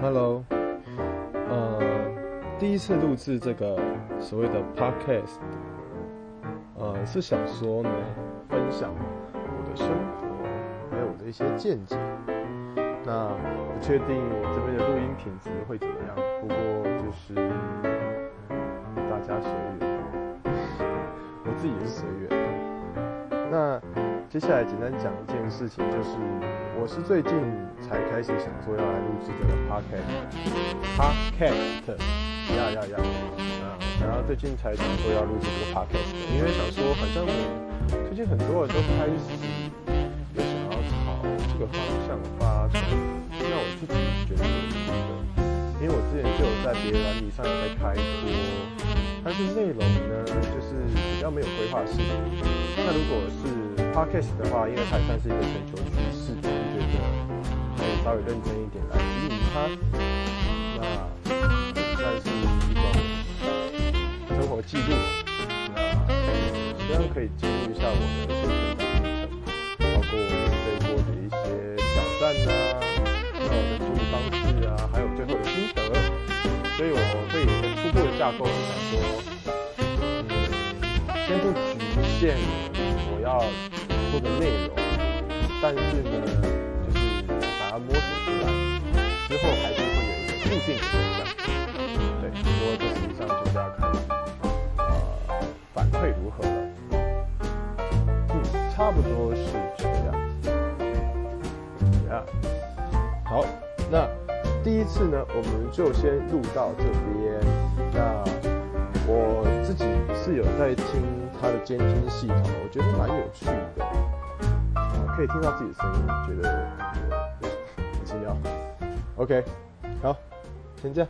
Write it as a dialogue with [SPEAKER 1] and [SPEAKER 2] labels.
[SPEAKER 1] Hello，呃，第一次录制这个所谓的 Podcast，呃，是想说呢，分享我的生活，还有我的一些见解。那不确定我这边的录音品质会怎么样，不过就是大家随缘，我自己也是随缘。那接下来简单讲一件事情，就是我是最近才开始想说要来录制这个 podcast，podcast，呀呀呀，啊，然后最近才想说要录制这个 podcast，因为想说好像最近很多人都开始有想要朝这个方向发展，那我自己觉得有趣的，因为我之前就有在别的软体上有在开播，但是内容呢就是比较没有规划性。那如果是 podcast 的话，因为它也算是一个全球趋势，我觉得可以稍微认真一点来经营它。那也算是一种生活记录。那希望可以记录一下我的一些成长历程，包括我面对过的一些挑战啊，那我的处理方式啊，还有最后的心得。所以我会有一个初步的架构，是想说，嗯，先不局限我要。做的内容，但是呢，就是把它摸索出来之后，还是会有一个固定的方向。对，不过这实际上就是要看呃反馈如何了。嗯，差不多是这个样子。呀，好，那第一次呢，我们就先录到这边。那我自己是有在听他的监听系统，我觉得蛮有趣的。可以听到自己的声音，觉得很奇妙。OK，好，先这样。